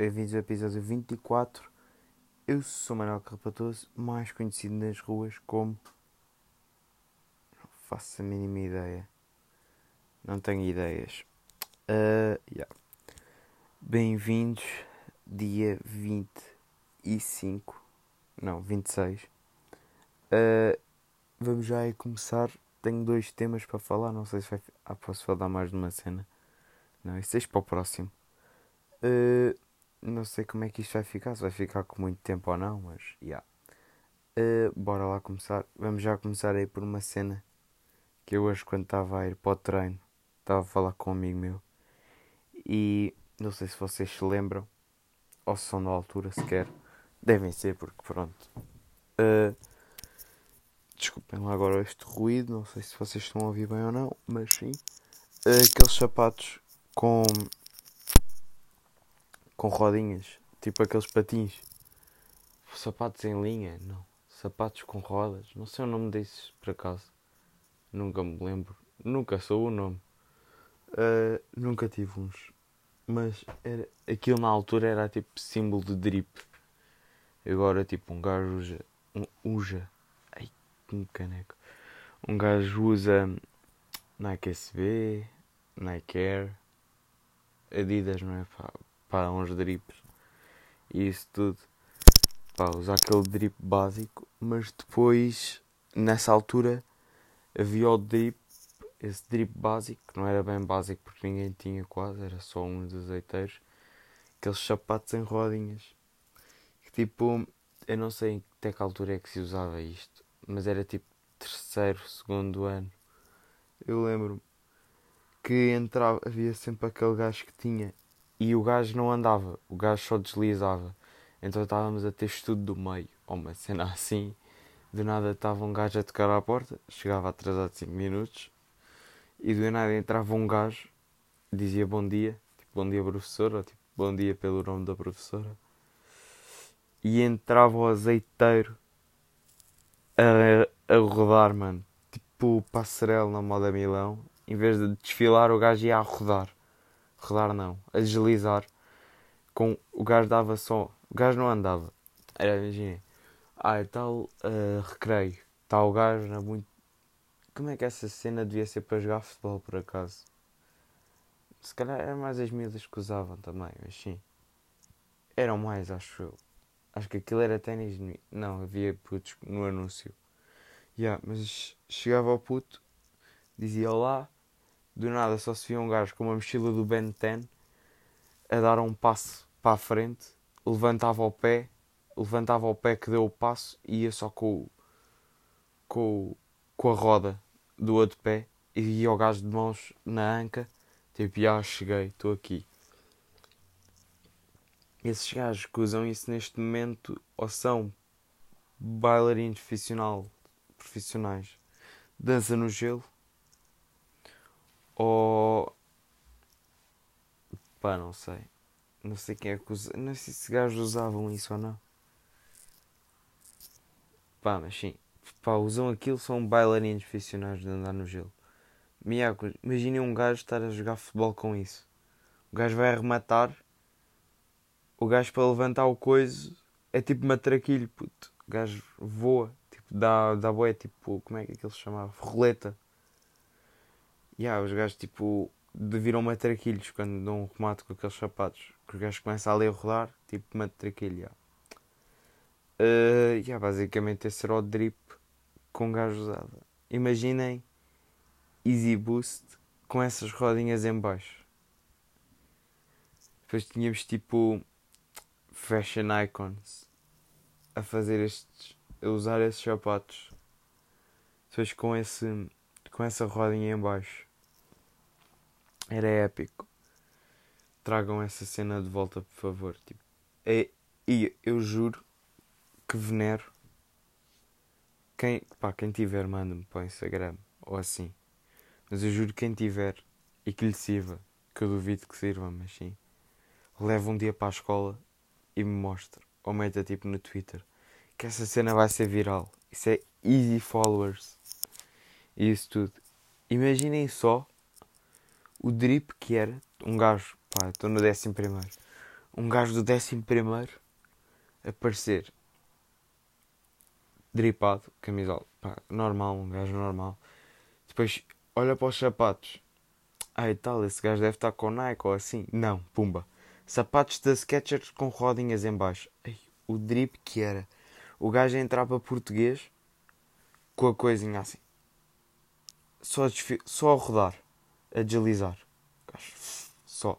bem-vindos ao episódio 24. Eu sou Manuel Carpatoso, mais conhecido nas ruas como. Não faço a mínima ideia. Não tenho ideias. Uh, yeah. Bem-vindos, dia 25. Não, 26. Uh, vamos já aí começar. Tenho dois temas para falar. Não sei se vai. Ah, posso falar mais de uma cena. Não, isso deixa para o próximo. Uh, não sei como é que isto vai ficar, se vai ficar com muito tempo ou não, mas já. Yeah. Uh, bora lá começar. Vamos já começar aí por uma cena que eu hoje quando estava a ir para o treino estava a falar com um amigo meu e não sei se vocês se lembram ou se são da altura sequer. Devem ser porque pronto. Uh, desculpem lá agora este ruído, não sei se vocês estão a ouvir bem ou não, mas sim. Uh, aqueles sapatos com com rodinhas, tipo aqueles patins. Sapatos em linha, não. Sapatos com rodas, não sei o nome desses por acaso. Nunca me lembro, nunca sou o nome. Uh, nunca tive uns, mas era, aquilo na altura era tipo símbolo de drip. Agora, tipo, um gajo usa. Um, usa. Ai, que caneco. Um gajo usa Nike SB, Nike Air, Adidas, não é? Pá, pá, uns drips e isso tudo. Pá, usar aquele drip básico, mas depois, nessa altura, havia o drip, esse drip básico, que não era bem básico porque ninguém tinha quase, era só uns azeiteiros, aqueles sapatos em rodinhas. Que tipo, eu não sei até que altura é que se usava isto, mas era tipo terceiro, segundo ano. Eu lembro-me que entrava, havia sempre aquele gajo que tinha e o gajo não andava, o gajo só deslizava. Então estávamos a ter estudo do meio, ou uma cena assim. Do nada estava um gajo a tocar à porta, chegava atrasado 5 minutos, e do nada entrava um gajo, dizia bom dia, tipo bom dia professora, ou tipo bom dia pelo nome da professora, e entrava o azeiteiro a, a rodar, mano, tipo passarela na moda Milão, em vez de desfilar, o gajo ia a rodar rodar não, a deslizar. Com, o gajo dava só. O gajo não andava. Era, imaginem. Ah, é tal uh, recreio. Está o gajo na muito. Como é que essa cena devia ser para jogar futebol por acaso? Se calhar eram mais as miúdas que usavam também, mas sim. Eram mais, acho eu. Acho que aquilo era ténis. Não, havia putos no anúncio. Yeah, mas chegava ao puto, dizia olá, do nada só se via um gajo com uma mochila do Ben 10 a dar um passo para a frente, levantava o pé, levantava o pé que deu o passo e ia só com, com, com a roda do outro pé e ia o gajo de mãos na anca, tipo, já cheguei, estou aqui. Esses gajos que usam isso neste momento ou são bailarinos profissionais, dança no gelo ou. Pá, não sei. Não sei quem é que usa. Não sei se gajos usavam isso ou não. Pá, mas sim. Pá, usam aquilo, são bailarinos profissionais de andar no gelo. Miaco, imaginem um gajo estar a jogar futebol com isso. O gajo vai arrematar. O gajo para levantar o coiso é tipo matraquilho, puto. O gajo voa. Tipo, dá, dá boia, tipo, como é que aquilo se chamava? Roleta yeah, os gajos tipo viram matraquilhos quando dão um remate com aqueles sapatos. Que os gajos começam ali a rodar, tipo matraquilho. Yeah. Uh, yeah, basicamente esse era o drip com gajo usava. Imaginem Easy Boost com essas rodinhas em baixo. Depois tínhamos tipo fashion icons a fazer estes, a usar esses sapatos. Depois com esse com essa rodinha em baixo. Era épico. Tragam essa cena de volta, por favor. Tipo, é, e eu juro que venero. Quem, pá, quem tiver, manda-me para o Instagram ou assim. Mas eu juro que quem tiver e que lhe sirva, que eu duvido que sirva, mas sim, leva um dia para a escola e me mostra. Ou meta tipo no Twitter que essa cena vai ser viral. Isso é easy followers. E isso tudo. Imaginem só o drip que era um gajo, pá, estou no décimo primeiro, um gajo do décimo primeiro aparecer dripado, camisola, pá, normal, um gajo normal. Depois olha para os sapatos. E tal, esse gajo deve estar com Nike ou assim. Não, pumba. Sapatos da Skechers com rodinhas em baixo. Ai, o drip que era. O gajo entrava português com a coisinha assim. Só, só a rodar. A deslizar. Só.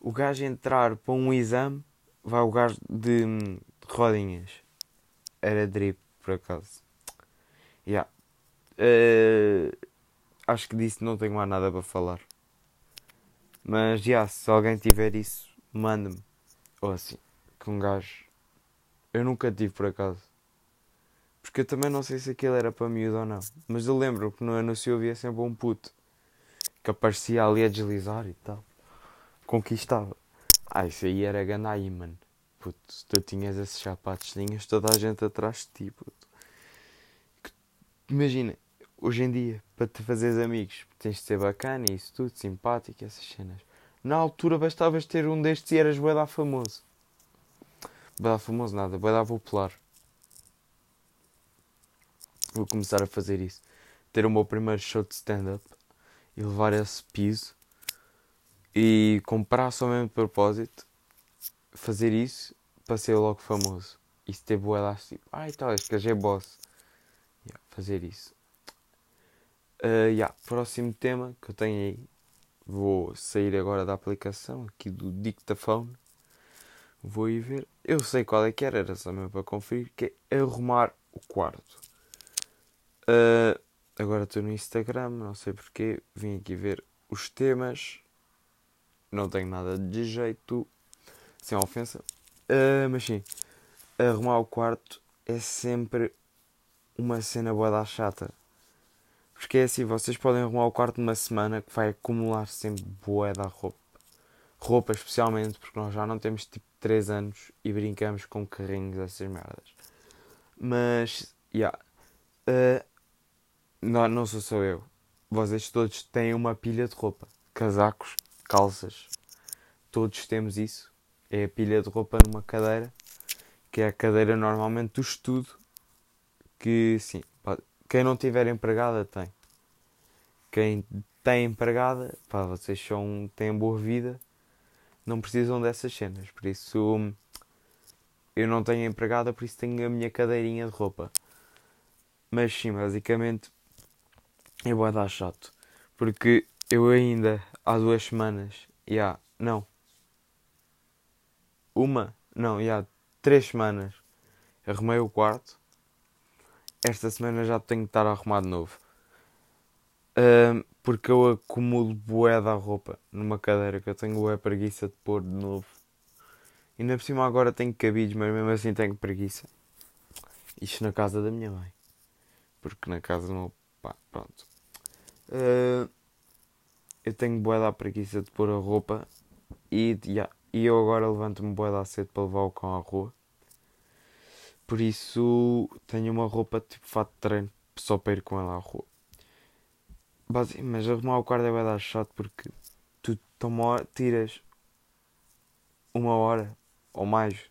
O gajo entrar para um exame, vai o gajo de, de rodinhas. Era drip, por acaso. Yeah. Uh, acho que disso não tenho mais nada para falar. Mas já, yeah, se alguém tiver isso, manda-me. Ou assim, que um gajo. Eu nunca tive por acaso. Porque eu também não sei se aquilo era para miúdo ou não. Mas eu lembro que no anúncio havia sempre um puto que aparecia ali a deslizar e tal. Conquistava. Ah, isso aí era Ganaí, mano. Puto, tu tinhas esses sapatos, tinhas toda a gente atrás de ti, puto. Imagina, hoje em dia, para te fazeres amigos, tens de ser bacana e isso tudo, simpático, essas cenas. Na altura bastavas ter um destes e eras bué famoso. Bué famoso nada, bué popular. Vou começar a fazer isso. Ter o meu primeiro show de stand-up e levar esse piso e comprar de propósito, fazer isso para ser logo famoso. E se ter boa tipo, ai tal, este gajo é boss. Yeah, fazer isso. Uh, yeah, próximo tema que eu tenho aí. Vou sair agora da aplicação aqui do Dictaphone. Vou ir ver. Eu sei qual é que era, era só mesmo para conferir. Que é arrumar o quarto. Uh, agora estou no Instagram, não sei porquê. Vim aqui ver os temas. Não tenho nada de jeito. Sem ofensa. Uh, mas sim, arrumar o quarto é sempre uma cena boa da chata. Porque é assim, vocês podem arrumar o quarto numa semana que vai acumular sempre boa da roupa. Roupa especialmente porque nós já não temos tipo 3 anos e brincamos com carrinhos essas merdas. Mas, já. Yeah. Uh, não, não sou só eu. Vocês todos têm uma pilha de roupa. Casacos, calças. Todos temos isso. É a pilha de roupa numa cadeira. Que é a cadeira normalmente do estudo. Que sim, quem não tiver empregada tem. Quem tem empregada, pá, vocês são, têm boa vida, não precisam dessas cenas. Por isso eu não tenho empregada, por isso tenho a minha cadeirinha de roupa. Mas sim, basicamente eu vou dar chato. Porque eu ainda há duas semanas, já, yeah, não. Uma, não, já, yeah, três semanas arrumei o quarto esta semana já tenho que estar a arrumar de novo. Uh, porque eu acumulo bué da roupa numa cadeira que eu tenho bué preguiça de pôr de novo. E ainda por cima agora tenho cabides, mas mesmo assim tenho preguiça. Isto na casa da minha mãe. Porque na casa do meu pá, pronto. Uh, eu tenho bué da preguiça de pôr a roupa e, yeah, e eu agora levanto-me bué da cedo para levar o cão à rua. Por isso tenho uma roupa tipo fato de treino só para ir com ela à rua. Mas arrumar o quarto é vai dar chato porque tu toma, tiras uma hora ou mais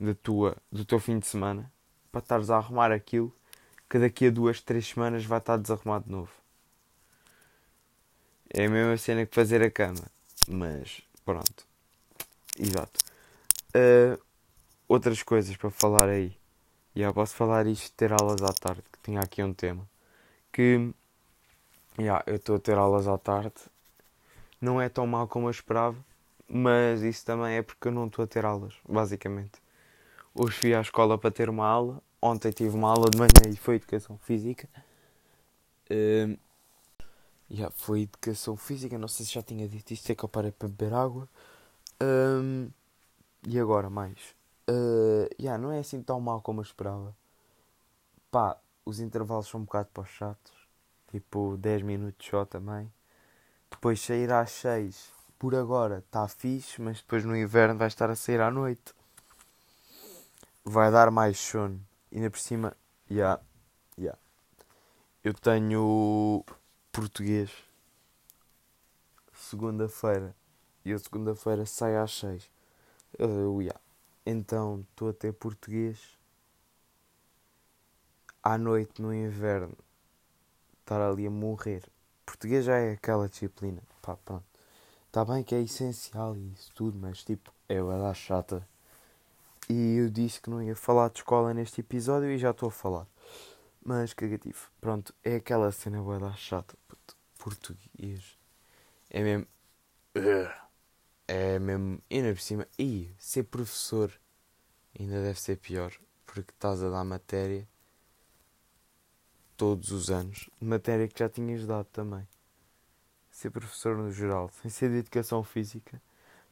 da tua, do teu fim de semana para estares a arrumar aquilo que daqui a duas, três semanas vai estar desarrumado de novo. É a mesma cena que fazer a cama. Mas pronto. Exato. Uh, outras coisas para falar aí. E yeah, posso falar isto de ter aulas à tarde, que tinha aqui um tema. Que yeah, eu estou a ter aulas à tarde. Não é tão mal como eu esperava, mas isso também é porque eu não estou a ter aulas, basicamente. Hoje fui à escola para ter uma aula. Ontem tive uma aula de manhã e foi educação física. Uh, yeah, foi educação física, não sei se já tinha dito isto, é que eu parei para beber água. Um, e agora mais? Uh, yeah, não é assim tão mal como eu esperava. Pá, os intervalos são um bocado para chatos. Tipo, 10 minutos só também. Depois sair às 6 por agora está fixe, mas depois no inverno vai estar a sair à noite. Vai dar mais sono. E ainda por cima, yeah, yeah. eu tenho português segunda-feira e a segunda-feira sai às 6. Eu, yeah. Então estou a ter português à noite no inverno. Estar ali a morrer. Português já é aquela disciplina. Pá, pronto. Está bem que é essencial e isso tudo, mas tipo, é a chata. E eu disse que não ia falar de escola neste episódio e já estou a falar. Mas cagativo. Pronto, é aquela cena boa da chata. Português. É mesmo. É mesmo. Ainda por cima. E ser professor ainda deve ser pior. Porque estás a dar matéria todos os anos. Matéria que já tinhas dado também. Ser professor no geral. Sem ser de educação física.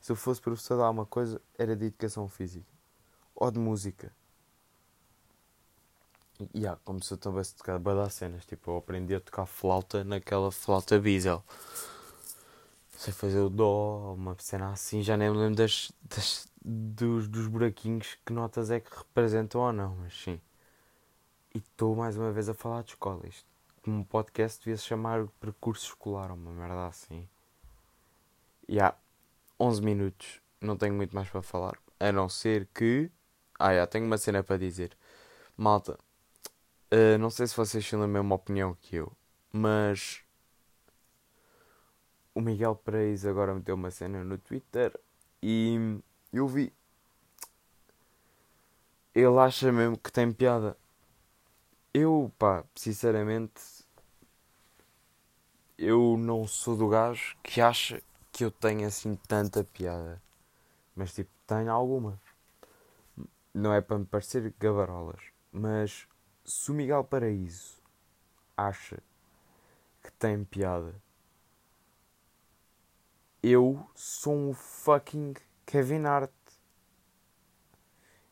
Se eu fosse professor de alguma coisa, era de educação física. Ou de música. Yeah, como se eu também se tocar cenas. Tipo, eu aprendi a tocar flauta naquela flauta Biesel. Sei fazer o dó, uma cena assim, já nem me lembro das, das, dos, dos buraquinhos que notas é que representam ou não, mas sim. E estou mais uma vez a falar de escola. Isto, como um podcast, devia se chamar percurso escolar, uma merda assim. E há 11 minutos, não tenho muito mais para falar. A não ser que. Ah, já, tenho uma cena para dizer. Malta, Uh, não sei se vocês têm a mesma opinião que eu, mas o Miguel Preis agora meteu uma cena no Twitter e eu vi. Ele acha mesmo que tem piada. Eu, pá, sinceramente, eu não sou do gajo que acha que eu tenho assim tanta piada. Mas tipo, tenho alguma. Não é para me parecer gabarolas, mas se o Miguel Paraíso acha que tem piada, eu sou um fucking Kevin Hart.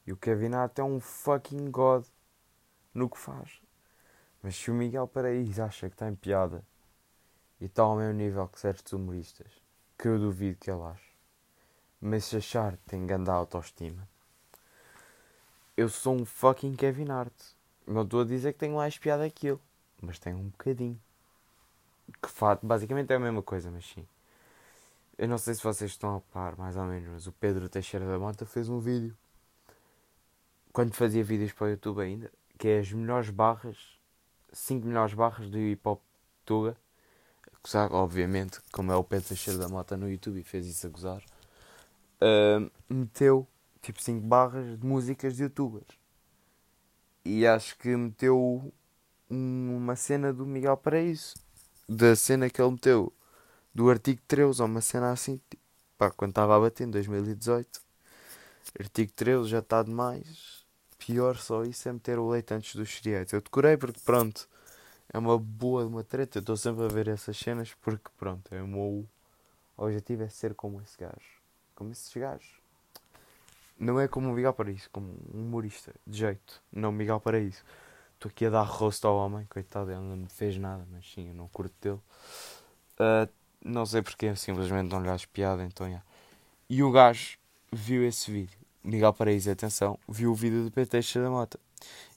E o Kevin Hart é um fucking God no que faz. Mas se o Miguel Paraíso acha que tem piada e está ao mesmo nível que certos humoristas, que eu duvido que ele ache, mas se achar tem grande autoestima, eu sou um fucking Kevin Hart. Não estou a dizer que tenho mais piada que ele, mas tenho um bocadinho. Que fato, basicamente é a mesma coisa, mas sim. Eu não sei se vocês estão a par, mais ou menos, mas o Pedro Teixeira da Mota fez um vídeo. Quando fazia vídeos para o YouTube ainda, que é as melhores barras, 5 melhores barras do hip hop Tuga. Gozar, obviamente, como é o Pedro Teixeira da Mota no YouTube e fez isso a gozar. Uh, meteu tipo 5 barras de músicas de youtubers e acho que meteu uma cena do Miguel Paraíso. Da cena que ele meteu do artigo 13, ou uma cena assim, tipo, pá, quando estava a bater em 2018. Artigo 13 já está demais. Pior só isso é meter o leite antes dos cereais. Eu decorei porque pronto, é uma boa uma treta. Eu estou sempre a ver essas cenas porque pronto, é o meu objetivo é ser como esse gajo. Como esses gajos. Não é como o Miguel Paraíso, como um humorista, de jeito. Não Miguel Paraíso. Estou aqui a dar rosto ao homem, coitado, ele não me fez nada, mas sim, eu não curto dele. Uh, não sei porque, simplesmente não lhe acho piada, então yeah. E o gajo viu esse vídeo. Miguel Paraíso, atenção, viu o vídeo do PT da Mota.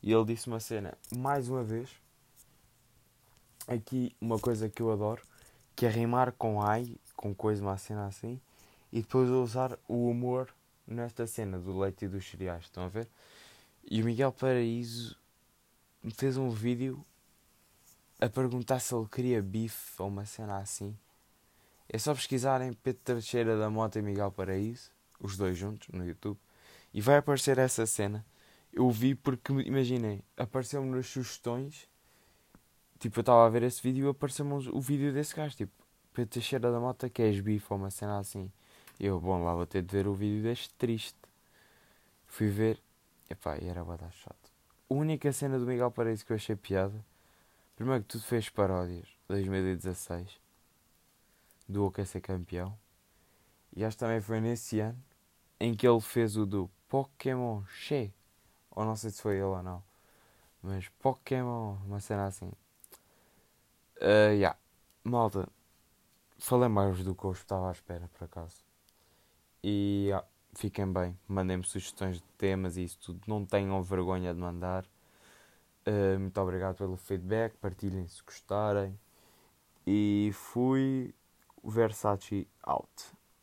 E ele disse uma cena, mais uma vez, aqui uma coisa que eu adoro, que é rimar com ai, com coisa, uma cena assim, e depois usar o humor nesta cena do leite e dos cereais, estão a ver? E o Miguel Paraíso fez um vídeo a perguntar se ele queria bife ou uma cena assim. É só pesquisarem Pedro Teixeira da Mota e Miguel Paraíso, os dois juntos, no YouTube, e vai aparecer essa cena. Eu vi porque, imaginem, apareceu-me nas sugestões, tipo, eu estava a ver esse vídeo e apareceu-me o vídeo desse gajo, tipo, Pedro Teixeira da Mota, que és bife ou uma cena assim. Eu, bom, lá vou ter de ver o vídeo deste triste. Fui ver, epá, e era bada chato. A única cena do Miguel Paraíso que eu achei piada, primeiro que tudo fez paródias, 2016, do O Quer Ser Campeão. E acho que também foi nesse ano em que ele fez o do Pokémon Che. Ou não sei se foi ele ou não. Mas Pokémon, uma cena assim. Uh, yeah. Malta, falei mais do que eu estava à espera, por acaso. E ah, fiquem bem, mandem-me sugestões de temas e isso tudo. Não tenham vergonha de mandar. Uh, muito obrigado pelo feedback. Partilhem se gostarem. E fui Versace out.